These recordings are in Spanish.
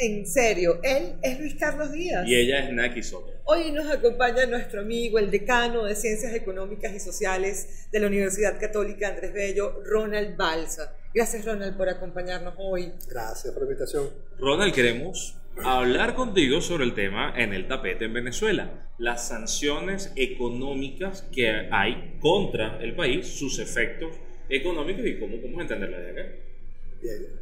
en serio. Él es Luis Carlos Díaz. Y ella es Naki Soto. Hoy nos acompaña nuestro amigo, el decano de Ciencias Económicas y Sociales de la Universidad Católica Andrés Bello, Ronald Balsa. Gracias, Ronald, por acompañarnos hoy. Gracias por la invitación. Ronald, queremos hablar contigo sobre el tema en el tapete en Venezuela, las sanciones económicas que hay contra el país, sus efectos económicos y cómo podemos entenderla de acá. Bien.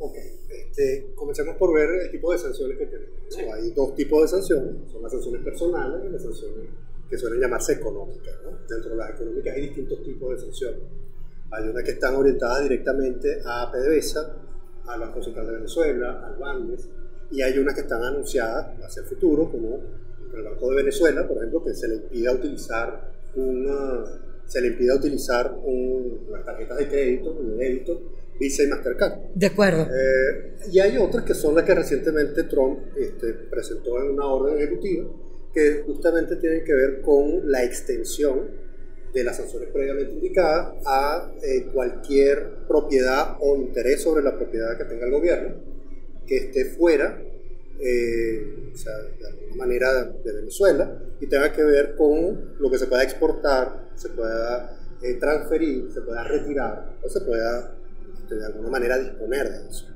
Ok, este, comencemos por ver el tipo de sanciones que tenemos. Hay dos tipos de sanciones, son las sanciones personales y las sanciones que suelen llamarse económicas. Dentro de las económicas hay distintos tipos de sanciones. Hay unas que están orientadas directamente a PDVSA, al Banco Central de Venezuela, al BANDES, y hay unas que están anunciadas hacia el futuro, como el Banco de Venezuela, por ejemplo, que se le impida utilizar una, se le impida utilizar un, las tarjetas de crédito, de débito, Visa y Mastercard. De acuerdo. Eh, y hay otras que son las que recientemente Trump este, presentó en una orden ejecutiva, que justamente tienen que ver con la extensión de las sanciones previamente indicadas a eh, cualquier propiedad o interés sobre la propiedad que tenga el gobierno que esté fuera, eh, o sea, de alguna manera de Venezuela, y tenga que ver con lo que se pueda exportar, se pueda transferir, se pueda retirar o se pueda de alguna manera disponer de eso.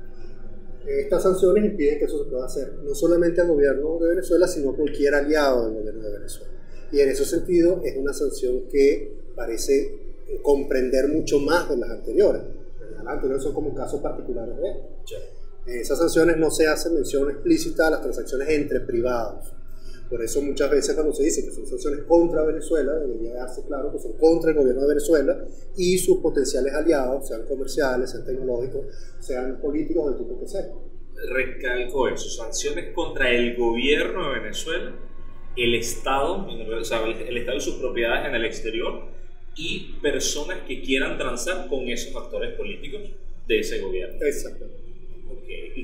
Estas sanciones impiden que eso se pueda hacer no solamente al gobierno de Venezuela, sino a cualquier aliado del gobierno de Venezuela. Y en ese sentido es una sanción que parece comprender mucho más de las anteriores. Las anteriores son como casos particulares de En esas sanciones no se hace mención explícita a las transacciones entre privados por eso muchas veces cuando se dice que son sanciones contra Venezuela, debería darse claro que son contra el gobierno de Venezuela y sus potenciales aliados, sean comerciales, sean tecnológicos, sean políticos, del tipo que sea. Recalco eso, sanciones contra el gobierno de Venezuela, el Estado, o sea, el Estado y sus propiedades en el exterior y personas que quieran transar con esos actores políticos de ese gobierno. Exactamente.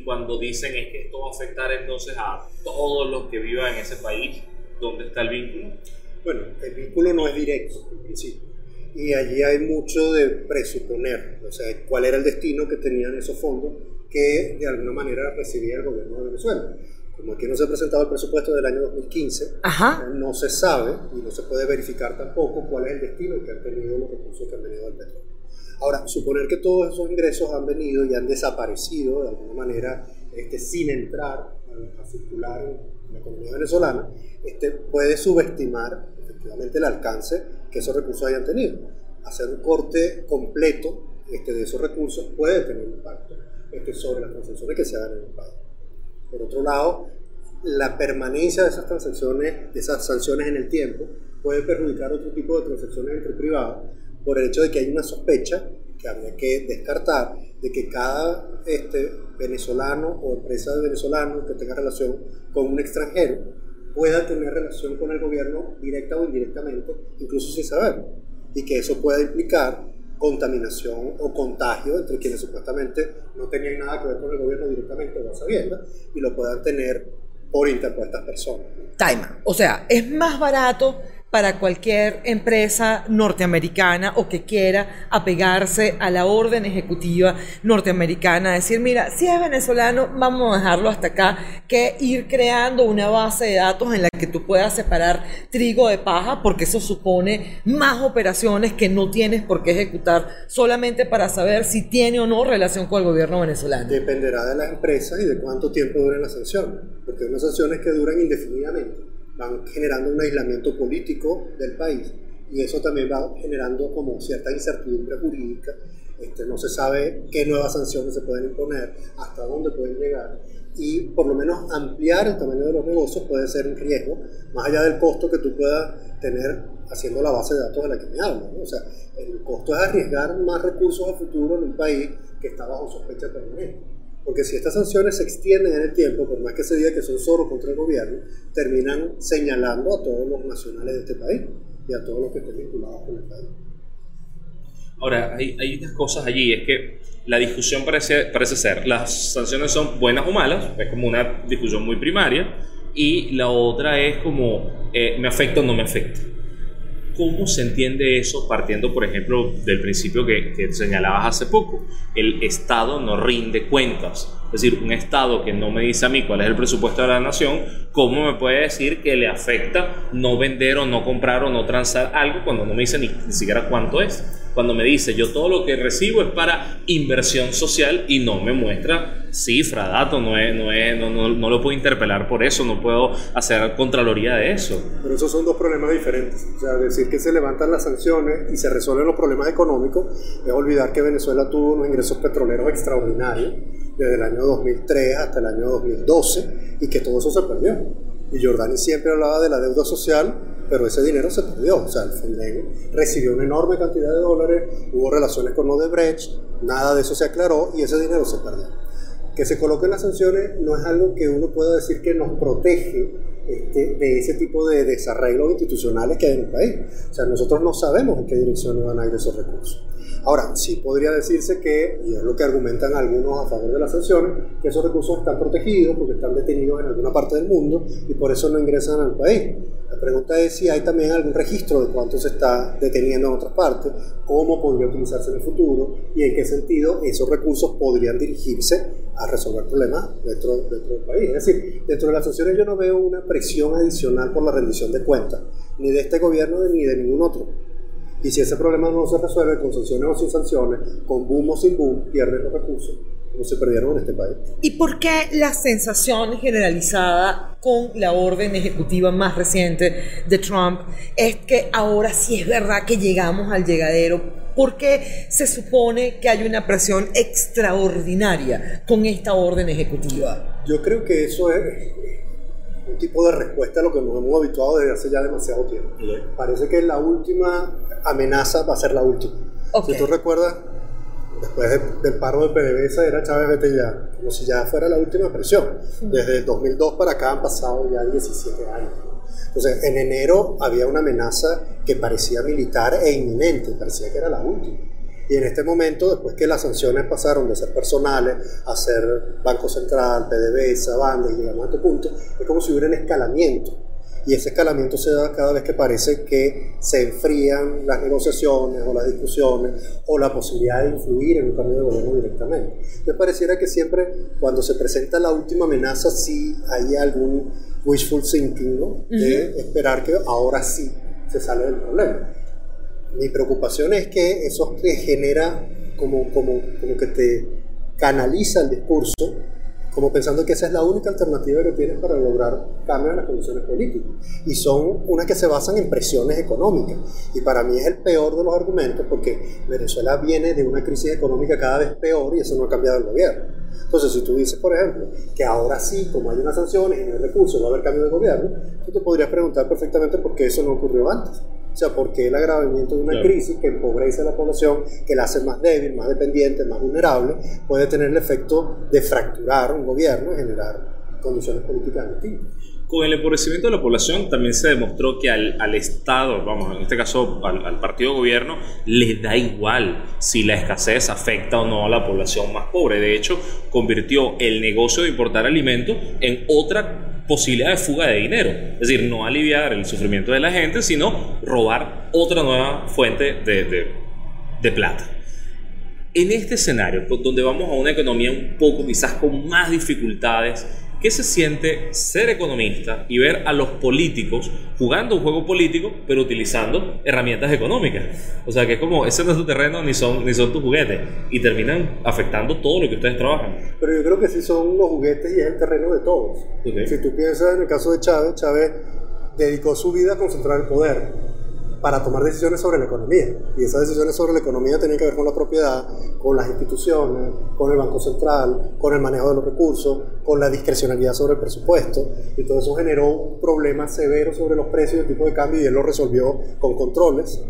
Cuando dicen es que esto va a afectar entonces a todos los que vivan en ese país, ¿dónde está el vínculo? Bueno, el vínculo no es directo en principio. Y allí hay mucho de presuponer, o sea, cuál era el destino que tenían esos fondos que de alguna manera recibía el gobierno de Venezuela. Como aquí no se ha presentado el presupuesto del año 2015, no se sabe y no se puede verificar tampoco cuál es el destino que han tenido los recursos que han venido del petróleo. Ahora, suponer que todos esos ingresos han venido y han desaparecido de alguna manera este, sin entrar a, circular en la economía venezolana, este, puede subestimar efectivamente el alcance que esos recursos hayan tenido. Hacer un corte completo este, de esos recursos puede tener impacto este, sobre las transacciones que se hagan en el país. Por otro lado, la permanencia de esas transacciones, de esas sanciones en el tiempo, puede perjudicar otro tipo de transacciones entre privados por el hecho de que hay una sospecha que habría que descartar de que cada este, venezolano o empresa de venezolanos que tenga relación con un extranjero pueda tener relación con el gobierno directa o indirectamente, incluso sin saberlo, y que eso pueda implicar contaminación o contagio entre quienes supuestamente no tenían nada que ver con el gobierno directamente o sabiendo y lo puedan tener por interpuestas personas. Time. O sea, es más barato para cualquier empresa norteamericana o que quiera apegarse a la orden ejecutiva norteamericana, decir, mira, si es venezolano, vamos a dejarlo hasta acá, que ir creando una base de datos en la que tú puedas separar trigo de paja, porque eso supone más operaciones que no tienes por qué ejecutar solamente para saber si tiene o no relación con el gobierno venezolano. Dependerá de las empresas y de cuánto tiempo duren las sanciones, porque hay unas sanciones que duran indefinidamente van generando un aislamiento político del país y eso también va generando como cierta incertidumbre jurídica. Este, no se sabe qué nuevas sanciones se pueden imponer, hasta dónde pueden llegar y por lo menos ampliar el tamaño de los negocios puede ser un riesgo, más allá del costo que tú puedas tener haciendo la base de datos de la que me hablo. O sea, el costo es arriesgar más recursos a futuro en un país que está bajo sospecha permanente. Porque si estas sanciones se extienden en el tiempo, por más que se diga que son solo contra el gobierno, terminan señalando a todos los nacionales de este país y a todos los que estén vinculados con el país. Ahora, hay, hay unas cosas allí, es que la discusión parece, parece ser, las sanciones son buenas o malas, es como una discusión muy primaria, y la otra es como, eh, ¿me afecta o no me afecta? ¿Cómo se entiende eso partiendo, por ejemplo, del principio que, señalabas hace poco? El Estado no rinde cuentas Es decir, un Estado que no me dice a mí cuál es el presupuesto de la nación, ¿cómo me puede decir que le afecta no vender o no comprar o no transar algo cuando no me dice ni, ni siquiera cuánto es? Cuando me dice yo todo lo que recibo es para inversión social y no me muestra cifra, datos, no, es, no, es, no, no, no lo puedo interpelar por eso, no puedo hacer contraloría de eso. Pero esos son dos problemas diferentes. O sea, decir que se levantan las sanciones y se resuelven los problemas económicos es olvidar que Venezuela tuvo unos ingresos petroleros extraordinarios desde el año 2003 hasta el año 2012 y que todo eso se perdió. Y Jordani siempre hablaba de la deuda social, pero ese dinero se perdió. O sea, el Fonden recibió una enorme cantidad de dólares, hubo relaciones con Odebrecht, nada de eso se aclaró y ese dinero se perdió. Que se coloquen las sanciones no es algo que uno pueda decir que nos protege este, de ese tipo de desarreglos institucionales que hay en el país. O sea, nosotros no sabemos en qué dirección van a ir esos recursos. Ahora, sí podría decirse que, y es lo que argumentan algunos a favor de las sanciones, que esos recursos están protegidos porque están detenidos en alguna parte del mundo y por eso no ingresan al país. La pregunta es si hay también algún registro de cuánto se está deteniendo en otras partes, cómo podría utilizarse en el futuro y en qué sentido esos recursos podrían dirigirse a resolver problemas dentro, dentro del país. Es decir, dentro de las sanciones yo no veo una presión adicional por la rendición de cuentas, ni de este gobierno ni de ningún otro. Y si ese problema no se resuelve con sanciones o sin sanciones, con boom o sin boom, pierden los recursos, como se perdieron en este país. ¿Y por qué la sensación generalizada con la orden ejecutiva más reciente de Trump es que ahora sí es verdad que llegamos al llegadero? ¿Por qué se supone que hay una presión extraordinaria con esta orden ejecutiva? Yo creo que eso es un tipo de respuesta a lo que nos hemos habituado desde hace ya demasiado tiempo. Parece que la última amenaza va a ser la última. Si tú recuerdas, después de- del paro de PDVSA era Chávez vete ya, como si ya fuera la última presión. Desde el 2002 para acá han pasado ya 17 años. Entonces, en enero había una amenaza que parecía militar e inminente, parecía que era la última. Y en este momento, después que las sanciones pasaron de ser personales a ser Banco Central, PDVSA, Banda y llegamos a este punto, es como si hubiera un escalamiento. Y ese escalamiento se da cada vez que parece que se enfrían las negociaciones o las discusiones o la posibilidad de influir en un cambio de gobierno directamente. Me pareciera que siempre cuando se presenta la última amenaza sí hay algún wishful thinking, ¿no? De esperar que ahora sí se sale del problema. Mi preocupación es que eso te genera como, como, como que te canaliza el discurso como pensando que esa es la única alternativa que tienes para lograr cambios en las condiciones políticas. Y son unas que se basan en presiones económicas. Y para mí es el peor de los argumentos porque Venezuela viene de una crisis económica cada vez peor y eso no ha cambiado el gobierno. Entonces, si tú dices, por ejemplo, que ahora sí, como hay unas sanciones y no hay recursos, va a haber cambio de gobierno, tú te podrías preguntar perfectamente por qué eso no ocurrió antes. O sea, ¿por qué el agravamiento de una Claro. crisis que empobrece a la población, que la hace más débil, más dependiente, más vulnerable, puede tener el efecto de fracturar un gobierno y generar condiciones políticas distintas? Con el empobrecimiento de la población también se demostró que al, al Estado, vamos, en este caso al, al partido de gobierno, le da igual si la escasez afecta o no a la población más pobre. De hecho, convirtió el negocio de importar alimentos en otra posibilidad de fuga de dinero. Es decir, no aliviar el sufrimiento de la gente, sino robar otra nueva fuente de, de, plata. En este escenario, pues, donde vamos a una economía un poco quizás con más dificultades, ¿qué se siente ser economista y ver a los políticos jugando un juego político, pero utilizando herramientas económicas? O sea, que es como, ese no es tu terreno ni son, ni son tus juguetes, y terminan afectando todo lo que ustedes trabajan. Pero yo creo que sí son los juguetes y es el terreno de todos. Ok. Si tú piensas en el caso de Chávez, Chávez dedicó su vida a concentrar el poder para tomar decisiones sobre la economía. Y esas decisiones sobre la economía tenían que ver con la propiedad, con las instituciones, con el Banco Central, con el manejo de los recursos, con la discrecionalidad sobre el presupuesto. Y todo eso generó un problema severo sobre los precios y el tipo de cambio y él lo resolvió con controles.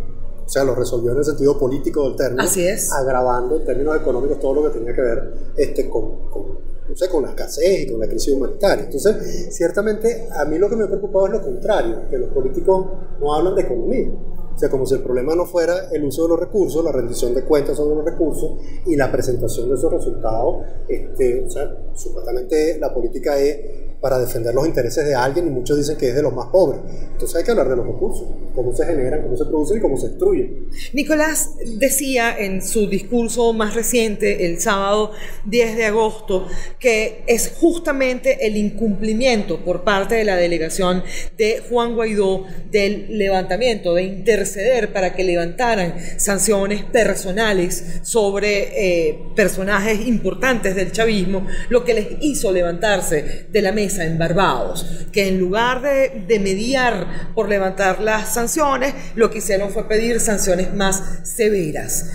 O sea, lo resolvió en el sentido político del término, Así es. agravando en términos económicos todo lo que tenía que ver este, con, con, no sé, con la escasez y con la crisis humanitaria. Entonces, ciertamente, a mí lo que me ha preocupado es lo contrario, que los políticos no hablan de economía. O sea, como si el problema no fuera el uso de los recursos, la rendición de cuentas sobre los recursos y la presentación de esos resultados. Este, o sea, supuestamente la política es para defender los intereses de alguien y muchos dicen que es de los más pobres. Entonces hay que hablar de los recursos, cómo se generan, cómo se producen y cómo se destruyen. Nicolás decía en su discurso más reciente, el sábado 10 de agosto, que es justamente el incumplimiento por parte de la delegación de Juan Guaidó del levantamiento, de interceder para que levantaran sanciones personales sobre eh, personajes importantes del chavismo, lo que les hizo levantarse de la mesa en Barbados, que en lugar de, de mediar por levantar las sanciones, lo que hicieron fue pedir sanciones más severas.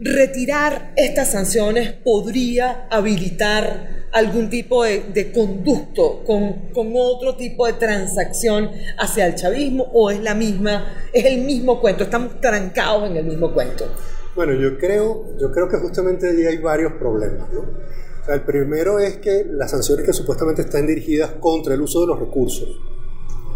Retirar estas sanciones podría habilitar algún tipo de, de conducto con, con, otro tipo de transacción hacia el chavismo o es la misma, es el mismo cuento, estamos trancados en el mismo cuento. Bueno, yo creo, yo creo que justamente allí hay varios problemas, ¿no? El primero es que las sanciones que supuestamente están dirigidas contra el uso de los recursos,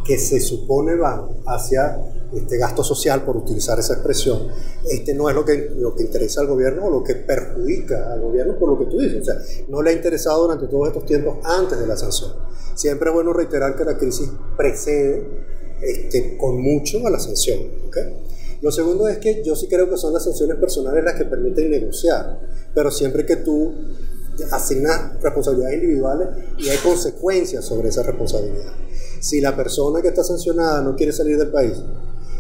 que se supone van hacia este gasto social, por utilizar esa expresión, este no es lo que, lo que interesa al gobierno o lo que perjudica al gobierno por lo que tú dices. O sea, no le ha interesado durante todos estos tiempos antes de la sanción. Siempre es bueno reiterar que la crisis precede este, con mucho a la sanción. ¿okay? Lo segundo es que yo sí creo que son las sanciones personales las que permiten negociar, pero siempre que tú asignas responsabilidades individuales y hay consecuencias sobre esa responsabilidad. Si la persona que está sancionada no quiere salir del país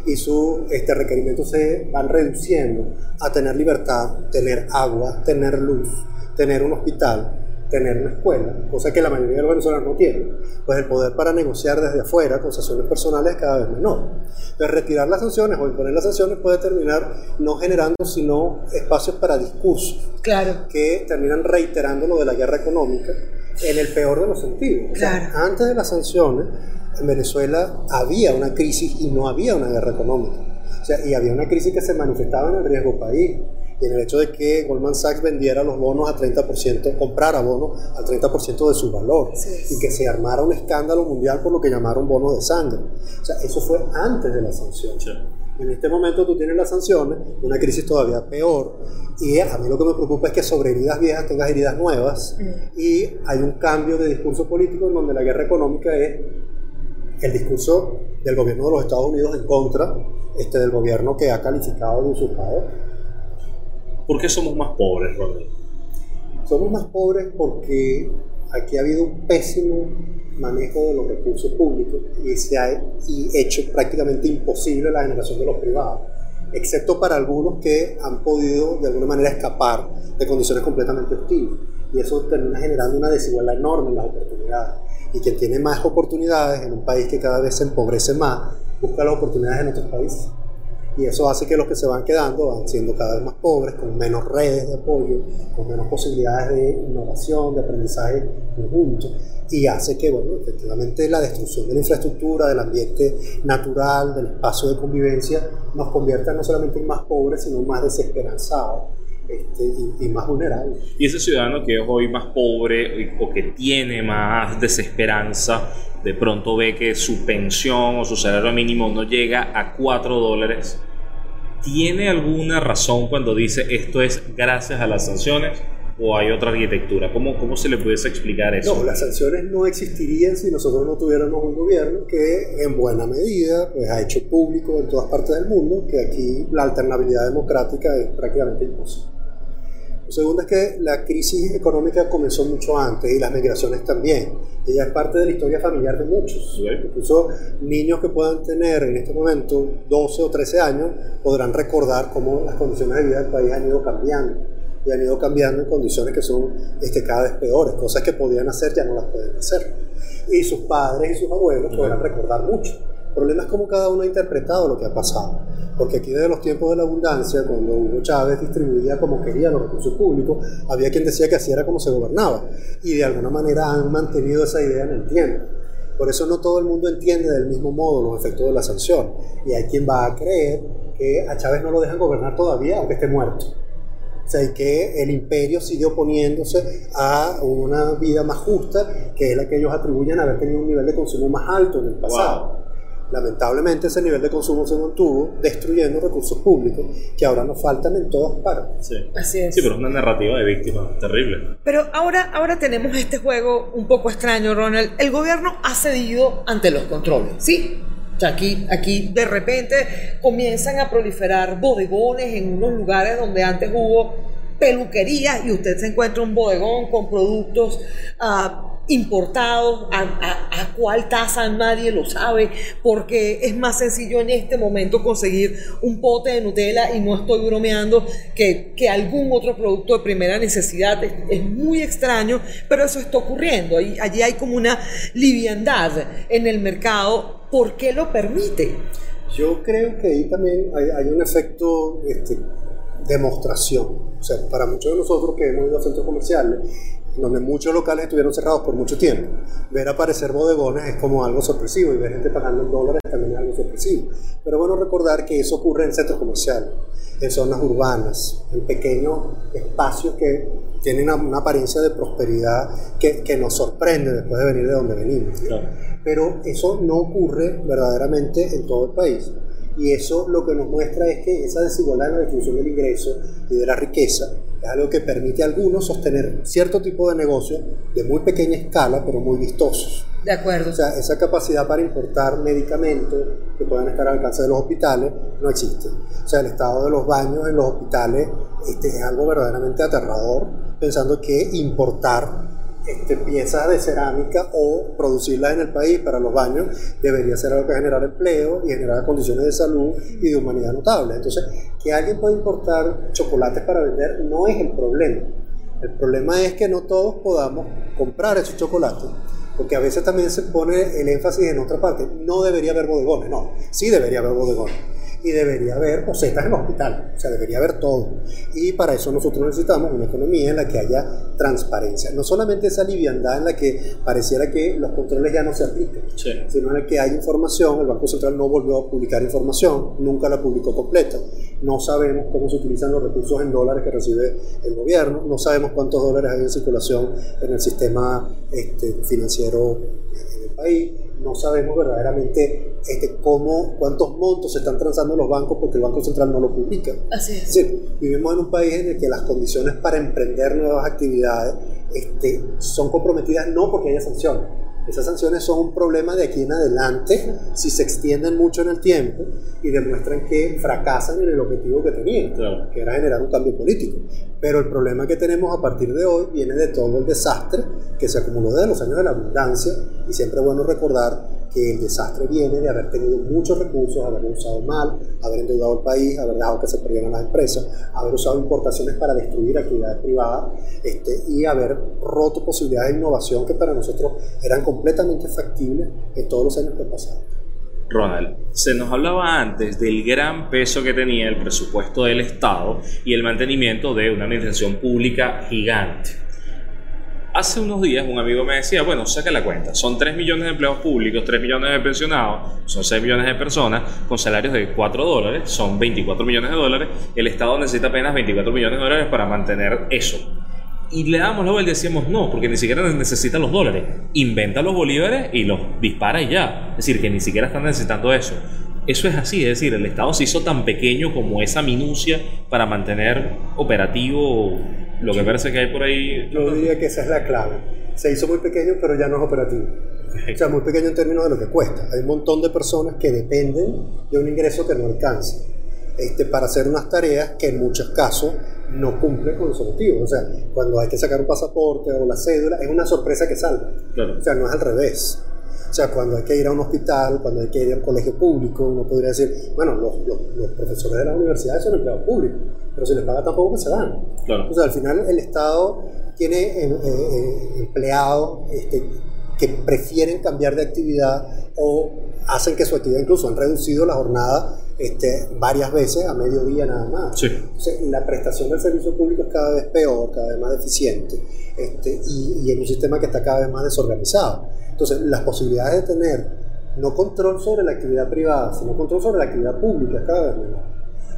y sus este, requerimientos se van reduciendo a tener libertad, tener agua, tener luz, tener un hospital, tener una escuela, cosa que la mayoría de los venezolanos no tienen, pues el poder para negociar desde afuera con sanciones personales es cada vez menor. Entonces retirar las sanciones o imponer las sanciones puede terminar no generando sino espacios para discursos claro. que terminan reiterando lo de la guerra económica en el peor de los sentidos. Claro. O sea, antes de las sanciones, en Venezuela había una crisis y no había una guerra económica. O sea, y había una crisis que se manifestaba en el riesgo país y en el hecho de que Goldman Sachs vendiera los bonos a 30%, comprara bonos al 30% de su valor Sí. y que se armara un escándalo mundial por lo que llamaron bonos de sangre. O sea, eso fue antes de la sanción. Sí. En este momento tú tienes las sanciones, una crisis todavía peor, y a mí lo que me preocupa es que sobre heridas viejas tengas heridas nuevas, y hay un cambio de discurso político en donde la guerra económica es el discurso del gobierno de los Estados Unidos en contra este, del gobierno que ha calificado de usurpador. ¿Por qué somos más pobres, Ronald? Somos más pobres porque aquí ha habido un pésimo manejo de los recursos públicos y se ha y hecho prácticamente imposible la generación de los privados, excepto para algunos que han podido de alguna manera escapar de condiciones completamente hostiles. Y eso termina generando una desigualdad enorme en las oportunidades. Y quien tiene más oportunidades en un país que cada vez se empobrece más, busca las oportunidades en otros países. Y eso hace que los que se van quedando van siendo cada vez más pobres, con menos redes de apoyo, con menos posibilidades de innovación, de aprendizaje conjunto. Y hace que, bueno, efectivamente la destrucción de la infraestructura, del ambiente natural, del espacio de convivencia, nos convierta no solamente en más pobres, sino más desesperanzados este, y, y más vulnerables. Y ese ciudadano que es hoy más pobre o que tiene más desesperanza, de pronto ve que su pensión o su salario mínimo no llega a 4 dólares. ¿Tiene alguna razón cuando dice esto es gracias a las sanciones o hay otra arquitectura? ¿Cómo, cómo se le pudiese explicar eso? No, las sanciones no existirían si nosotros no tuviéramos un gobierno que en buena medida pues, ha hecho público en todas partes del mundo que aquí la alternabilidad democrática es prácticamente imposible. Lo segundo es que la crisis económica comenzó mucho antes y las migraciones también. Ella es parte de la historia familiar de muchos. Incluso niños que puedan tener en este momento 12 o 13 años podrán recordar cómo las condiciones de vida del país han ido cambiando. Y han ido cambiando en condiciones que son este, cada vez peores. Cosas que podían hacer ya no las pueden hacer. Y sus padres y sus abuelos podrán recordar mucho. El problema es cómo cada uno ha interpretado lo que ha pasado. Porque aquí desde los tiempos de la abundancia, cuando Hugo Chávez distribuía como quería los recursos públicos, había quien decía que así era como se gobernaba. Y de alguna manera han mantenido esa idea en el tiempo. Por eso no todo el mundo entiende del mismo modo los efectos de la sanción. Y hay quien va a creer que a Chávez no lo dejan gobernar todavía, aunque esté muerto. O sea, y que el imperio sigue oponiéndose a una vida más justa, que es la que ellos atribuyen a haber tenido un nivel de consumo más alto en el pasado. Lamentablemente ese nivel de consumo se mantuvo destruyendo recursos públicos que ahora nos faltan en todas partes. Sí. Así es. Sí, pero es una narrativa de víctima terrible. Pero ahora, ahora tenemos este juego un poco extraño, Ronald. El gobierno ha cedido ante los controles, ¿sí? O sea, aquí, aquí de repente comienzan a proliferar bodegones en unos lugares donde antes hubo peluquerías y usted se encuentra un bodegón con productos ah, importados, a, a- a cuál tasa nadie lo sabe, porque es más sencillo en este momento conseguir un pote de Nutella y no estoy bromeando que, que algún otro producto de primera necesidad. Es, muy extraño, pero eso está ocurriendo. Ahí- allí hay como una liviandad en el mercado. ¿Por qué lo permite? Yo creo que ahí también hay, hay un efecto este, demostración. O sea, para muchos de nosotros que hemos ido a centros comerciales, donde muchos locales estuvieron cerrados por mucho tiempo, ver aparecer bodegones es como algo sorpresivo y ver gente pagando en dólares también es algo sorpresivo. Pero bueno recordar que eso ocurre en centros comerciales, en zonas urbanas, en pequeños espacios que tienen una, apariencia de prosperidad que, que nos sorprende después de venir de donde venimos. Claro. pero eso no ocurre verdaderamente en todo el país. Y eso lo que nos muestra es que esa desigualdad en la distribución del ingreso y de la riqueza es algo que permite a algunos sostener cierto tipo de negocios de muy pequeña escala, pero muy vistosos. De acuerdo. O sea, esa capacidad para importar medicamentos que puedan estar al alcance de los hospitales no existe. O sea, el estado de los baños en los hospitales este, es algo verdaderamente aterrador, pensando que importar este, piezas de cerámica o producirlas en el país para los baños debería ser algo que generar empleo y generar condiciones de salud y de humanidad notables. Entonces, que alguien pueda importar chocolates para vender no es el problema. El problema es que no todos podamos comprar esos chocolates, porque a veces también se pone el énfasis en otra parte. No debería haber bodegones, no, sí debería haber bodegones. Y debería haber posetas en el hospital, o sea, debería haber todo. Y para eso nosotros necesitamos una economía en la que haya transparencia. No solamente esa liviandad en la que pareciera que los controles ya no se aplican, Sí. sino en el que hay información, el Banco Central no volvió a publicar información, nunca la publicó completa, no sabemos cómo se utilizan los recursos en dólares que recibe el gobierno, no sabemos cuántos dólares hay en circulación en el sistema este, financiero país, no sabemos verdaderamente este, cómo, cuántos montos se están transando los bancos porque el Banco Central no lo publica. Así Es es. decir, vivimos en un país en el que las condiciones para emprender nuevas actividades este, son comprometidas no porque haya sanciones. Esas sanciones son un problema de aquí en adelante si se extienden mucho en el tiempo y demuestran que fracasan en el objetivo que tenían, Claro. que era generar un cambio político. Pero el problema que tenemos a partir de hoy viene de todo el desastre que se acumuló desde los años de la abundancia y siempre es bueno recordar que el desastre viene de haber tenido muchos recursos, haberlo usado mal, haber endeudado el país, haber dejado que se perdieran las empresas, haber usado importaciones para destruir actividades privadas este, y haber roto posibilidades de innovación que para nosotros eran completamente factibles en todos los años que pasaron. Ronald, se nos hablaba antes del gran peso que tenía el presupuesto del Estado y el mantenimiento de una administración pública gigante. Hace unos días un amigo me decía, bueno, saca la cuenta, son 3 millones de empleados públicos, 3 millones de pensionados, son 6 millones de personas con salarios de 4 dólares, son 24 millones de dólares, el Estado necesita apenas 24 millones de dólares para mantener eso. Y le damos la vuelta y decíamos, no, porque ni siquiera necesitan los dólares. Inventa los bolívares y los dispara y ya. Es decir, que ni siquiera están necesitando eso. Eso es así, es decir, el Estado se hizo tan pequeño como esa minucia para mantener operativo lo que parece que hay por ahí. Yo diría que esa es la clave. Se hizo muy pequeño, pero ya no es operativo. O sea, muy pequeño en términos de lo que cuesta. Hay un montón de personas que dependen de un ingreso que no alcanza este, para hacer unas tareas que en muchos casos no cumplen con los objetivos. O sea, cuando hay que sacar un pasaporte o la cédula, es una sorpresa que salga. Claro. O sea, no es al revés. O sea, cuando hay que ir a un hospital, cuando hay que ir a un colegio público, uno podría decir, bueno, los, los- los profesores de la universidad son empleados públicos, pero si les paga tampoco que se van. Claro. O sea, al final el Estado tiene eh, eh, empleados este, que prefieren cambiar de actividad o hacen que su actividad incluso han reducido la jornada este, varias veces a mediodía nada más. Sí. Entonces, la prestación del servicio público es cada vez peor, cada vez más deficiente este, y, y en un sistema que está cada vez más desorganizado. Entonces, las posibilidades de tener no control sobre la actividad privada, sino control sobre la actividad pública es cada vez menor.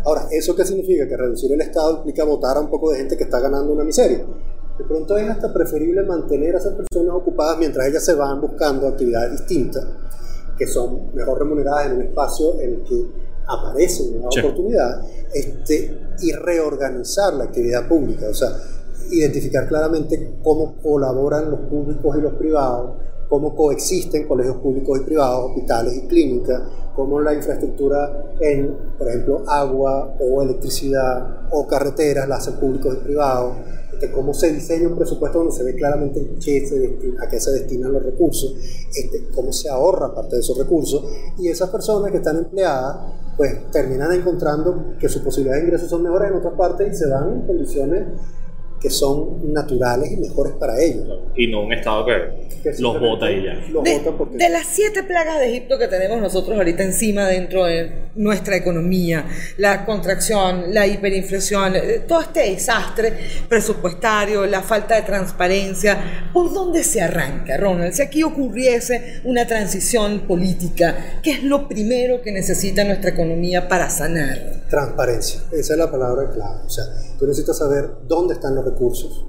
Ahora, ¿eso qué significa? Que reducir el Estado implica votar a un poco de gente que está ganando una miseria. De pronto es hasta preferible mantener a esas personas ocupadas mientras ellas se van buscando actividades distintas que son mejor remuneradas en un espacio en el que aparece una nueva Sí. oportunidad este, y reorganizar la actividad pública, o sea, identificar claramente cómo colaboran los públicos y los privados, cómo coexisten colegios públicos y privados, hospitales y clínicas, cómo la infraestructura en, por ejemplo, agua o electricidad o carreteras la hacen públicos y privados, este, cómo se diseña un presupuesto donde se ve claramente a qué se destinan los recursos, este, cómo se ahorra parte de esos recursos, y esas personas que están empleadas, pues terminan encontrando que sus posibilidades de ingresos son mejores en otras partes y se dan en condiciones que son naturales y mejores para ellos. Y no un estado que, Que los bota y ya. Los De, botan porque de las siete plagas de Egipto que tenemos nosotros ahorita encima dentro de nuestra economía, la contracción, la hiperinflación, eh, todo este desastre presupuestario, la falta de transparencia, ¿por dónde se arranca, Ronald? Si aquí ocurriese una transición política, ¿qué es lo primero que necesita nuestra economía para sanar? Transparencia, esa es la palabra clave. O sea, tú necesitas saber dónde están los recursos,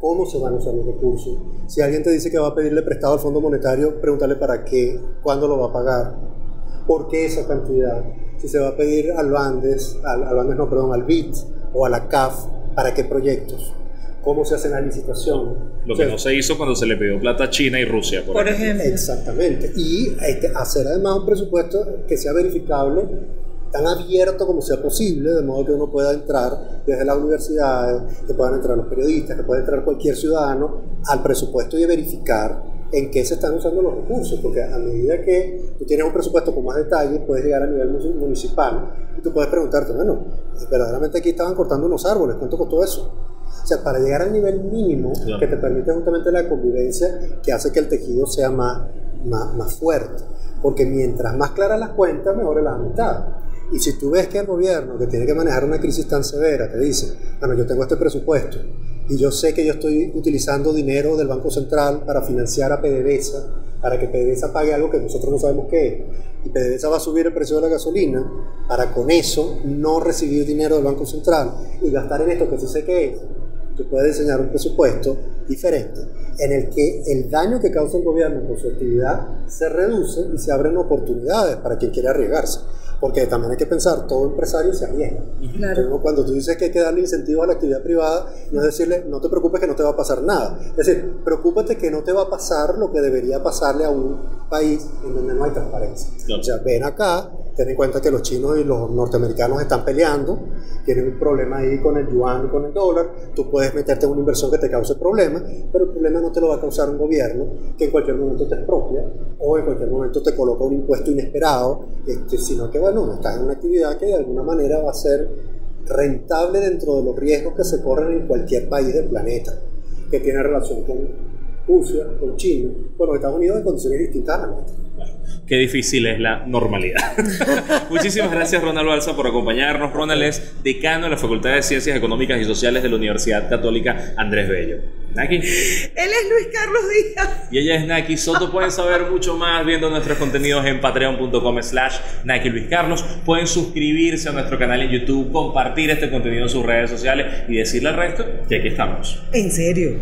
cómo se van a usar los recursos. Si alguien te dice que va a pedirle prestado al Fondo Monetario, pregúntale para qué, cuándo lo va a pagar, por qué esa cantidad. Si se va a pedir al Bandes, al, al Bandes no, perdón, al BIT o a la CAF, para qué proyectos, cómo se hace la licitación. Lo O que sea, no se hizo cuando se le pidió plata a China y Rusia, por, Por ejemplo. ejemplo. Exactamente. Y este, hacer además un presupuesto que sea verificable, tan abierto como sea posible, de modo que uno pueda entrar desde las universidades, que puedan entrar los periodistas, que pueda entrar cualquier ciudadano al presupuesto y verificar en qué se están usando los recursos, porque a medida que tú tienes un presupuesto con más detalle, puedes llegar a nivel mu- municipal y tú puedes preguntarte, bueno, verdaderamente aquí estaban cortando unos árboles, ¿cuánto costó eso? O sea, para llegar al nivel mínimo Claro. que te permite justamente la convivencia que hace que el tejido sea más, más, más fuerte. Porque mientras más claras las cuentas, mejor es la amistad. Y si tú ves que el gobierno, que tiene que manejar una crisis tan severa, te dice, bueno, yo tengo este presupuesto y yo sé que yo estoy utilizando dinero del Banco Central para financiar a PDVSA, para que PDVSA pague algo que nosotros no sabemos qué es, y PDVSA va a subir el precio de la gasolina, para con eso no recibir dinero del Banco Central y gastar en esto que sí sé qué es, tú puedes diseñar un presupuesto diferente en el que el daño que causa el gobierno con su actividad se reduce y se abren oportunidades para quien quiera arriesgarse. Porque también hay que pensar, todo empresario se arriesga. Claro. Entonces, cuando tú dices que hay que darle incentivos a la actividad privada, no es decirle, no te preocupes que no te va a pasar nada. Es decir, preocúpate que no te va a pasar lo que debería pasarle a un país en donde no hay transparencia. Claro. O sea, ven acá, ten en cuenta que los chinos y los norteamericanos están peleando, tienen un problema ahí con el yuan y con el dólar, tú puedes meterte en una inversión que te cause problemas, pero el problema no te lo va a causar un gobierno que en cualquier momento te expropia o en cualquier momento te coloca un impuesto inesperado, este, sino que bueno, estás en una actividad que de alguna manera va a ser rentable dentro de los riesgos que se corren en cualquier país del planeta, que tiene relación con Rusia, con China, con los Estados Unidos en condiciones distintas a la. Qué difícil es la normalidad. Muchísimas gracias, Ronald Balsa, por acompañarnos. Ronald es decano de la Facultad de Ciencias Económicas y Sociales de la Universidad Católica Andrés Bello. Naki. Él es Luis Carlos Díaz. Y ella es Naki Soto. Pueden saber mucho más viendo nuestros contenidos en patreon.com slash Naki Luis Carlos. Pueden suscribirse a nuestro canal en YouTube, compartir este contenido en sus redes sociales y decirle al resto que aquí estamos. En serio.